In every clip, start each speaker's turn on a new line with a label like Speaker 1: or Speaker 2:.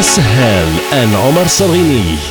Speaker 1: with Anas Sahel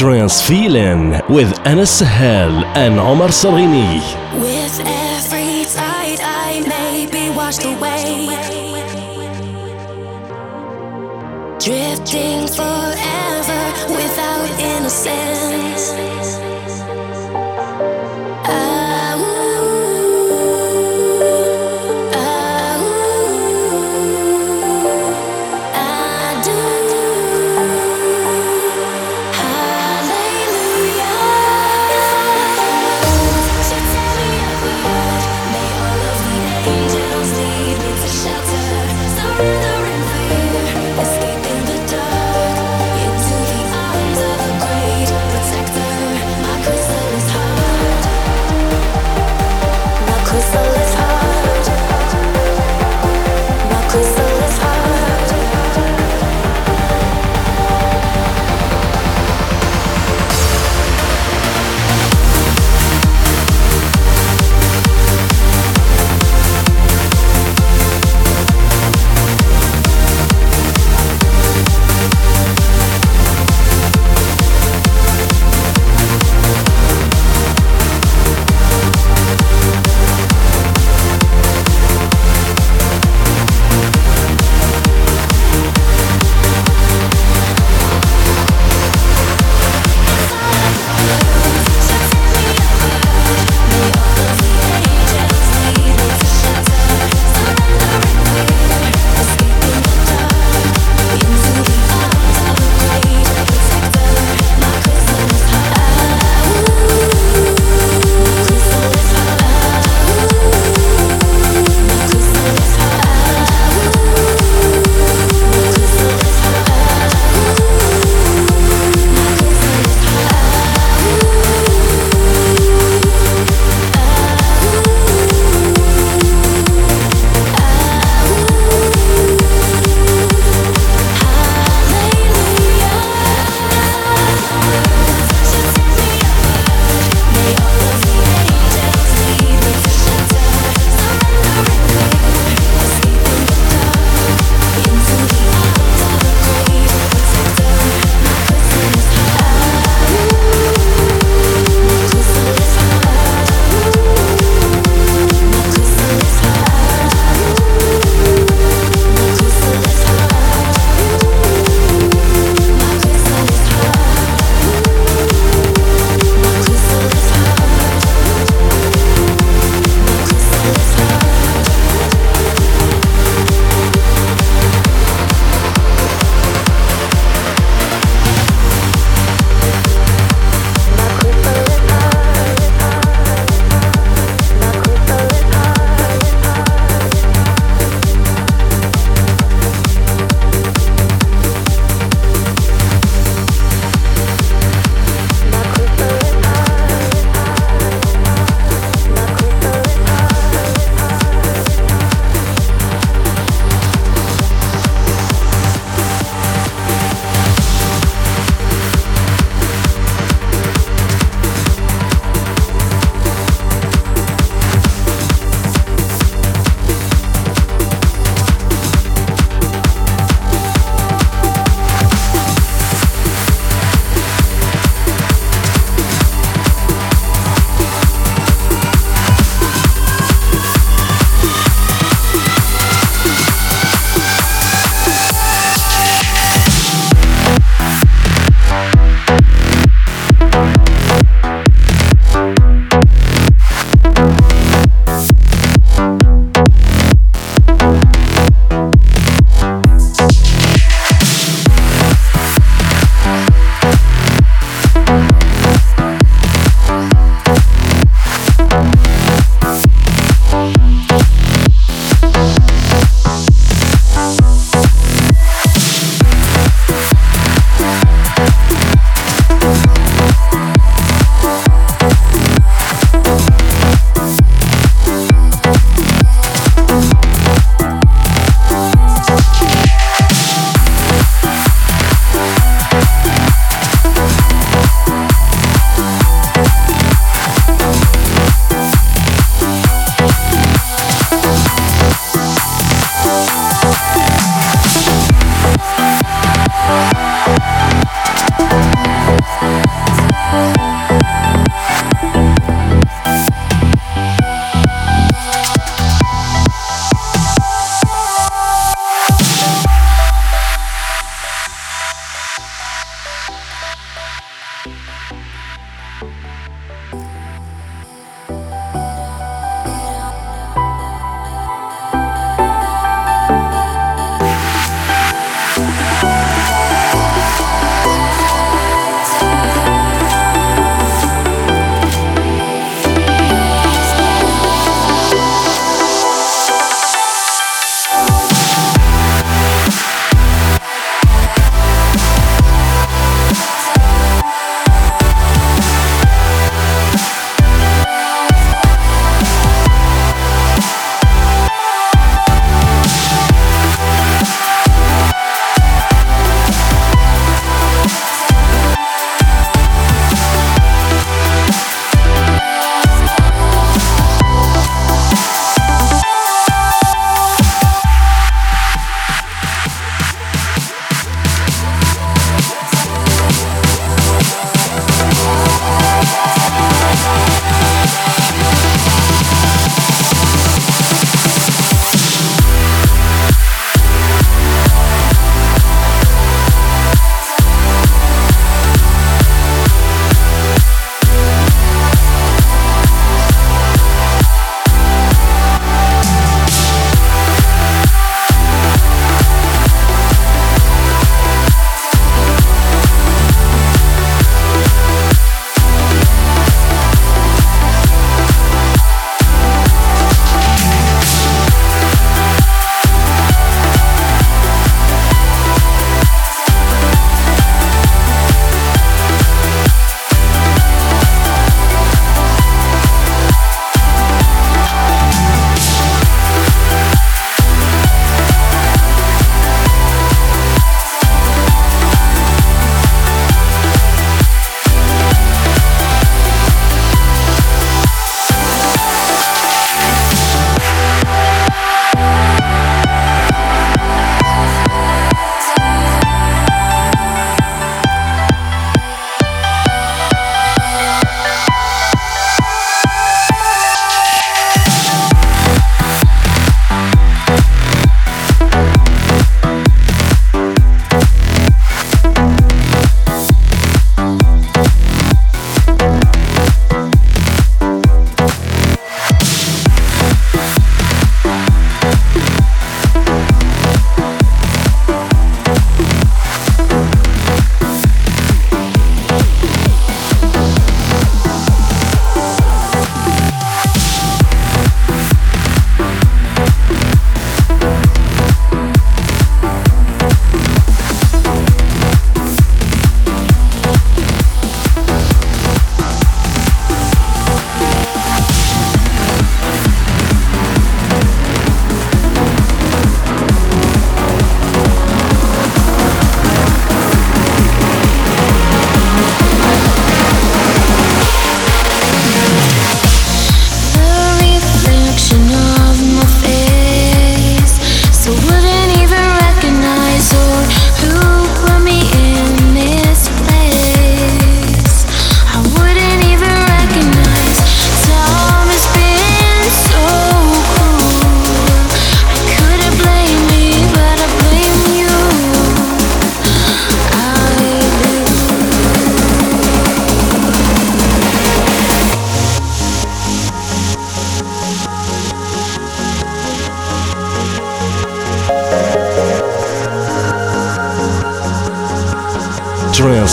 Speaker 1: trance feeling with Anas Sahel and Omar Salghini.
Speaker 2: With every tide, I may be washed away. Drifting forever without innocence.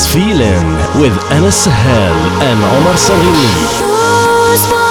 Speaker 2: Feeling with Anas Sahel and Omar Salini.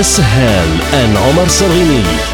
Speaker 2: With Anas Sahel and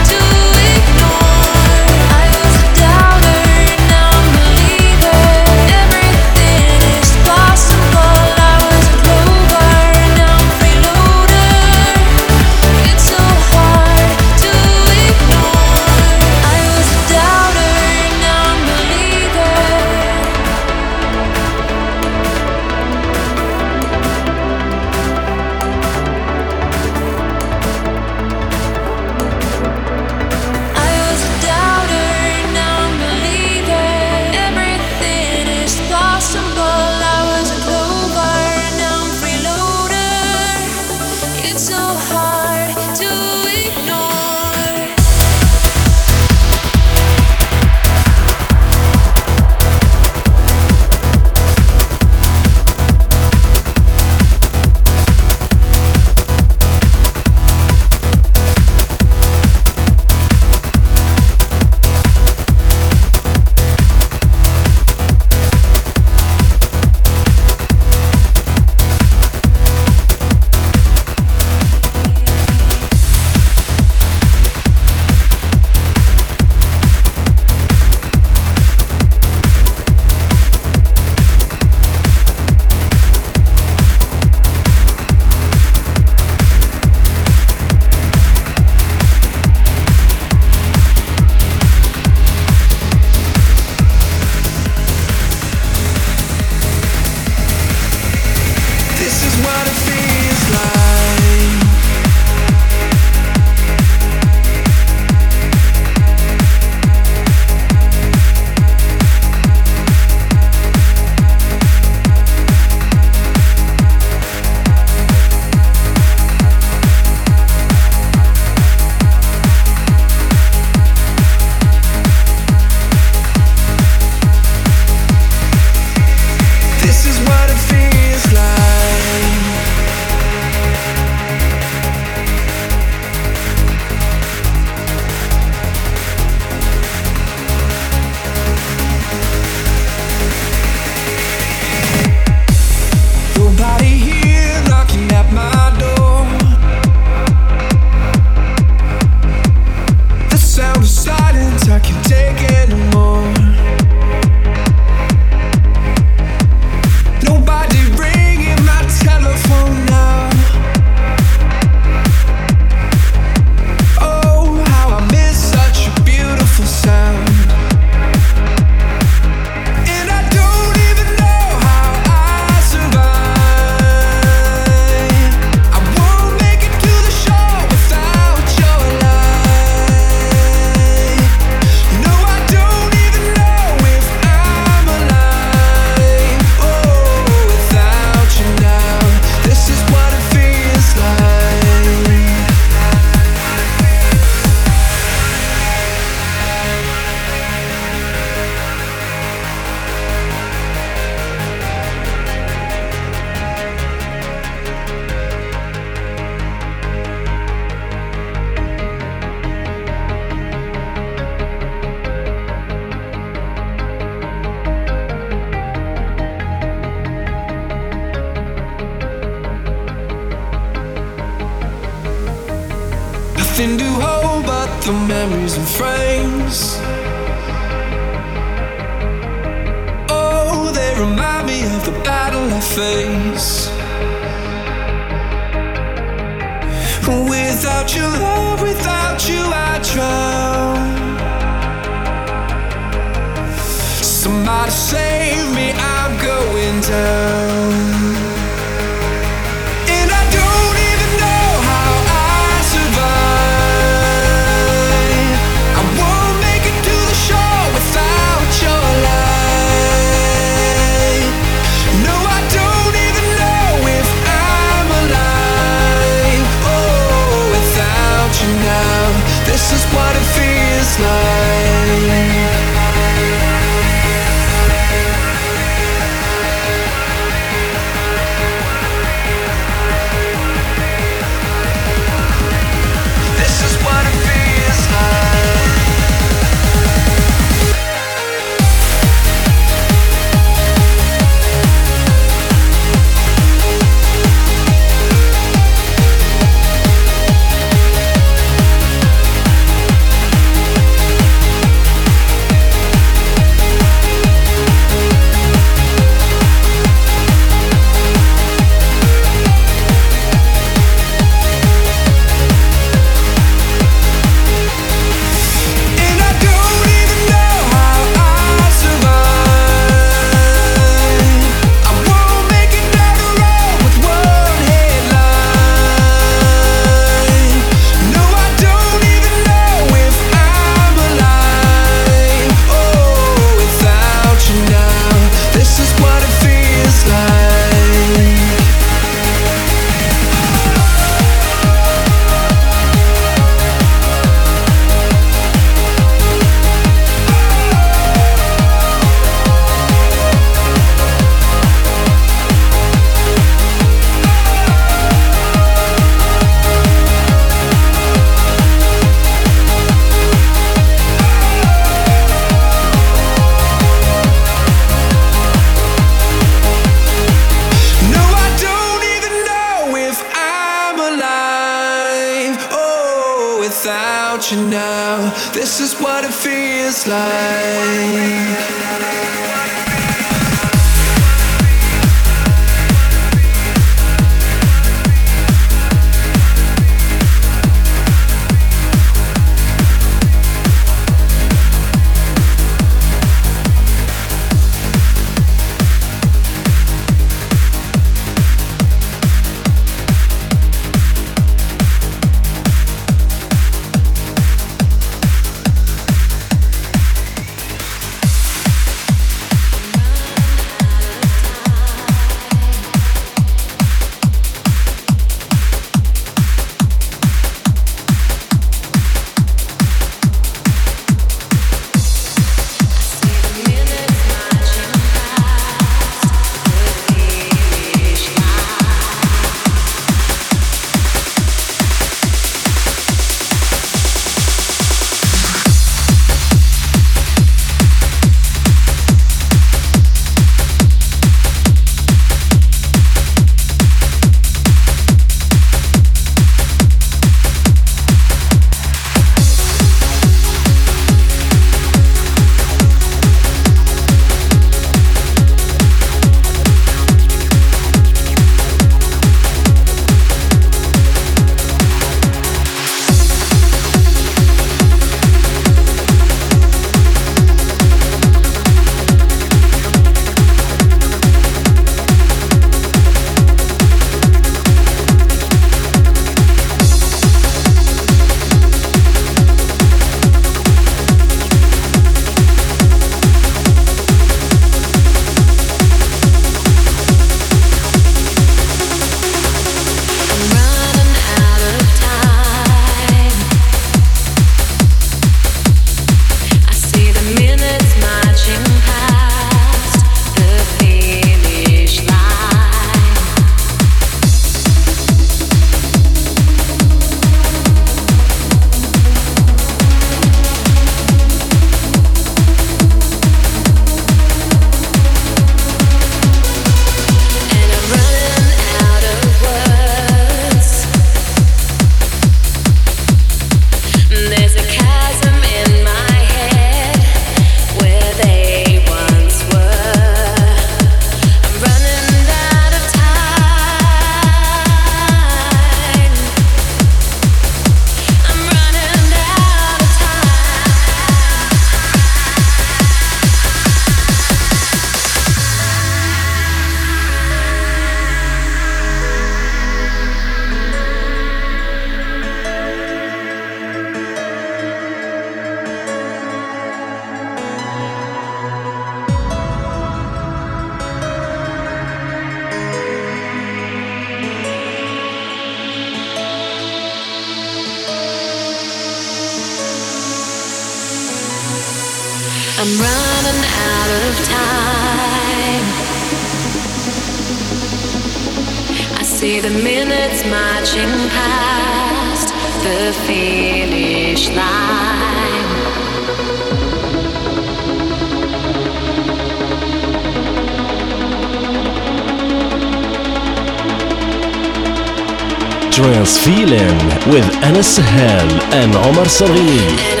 Speaker 1: Trance Feeling with Anas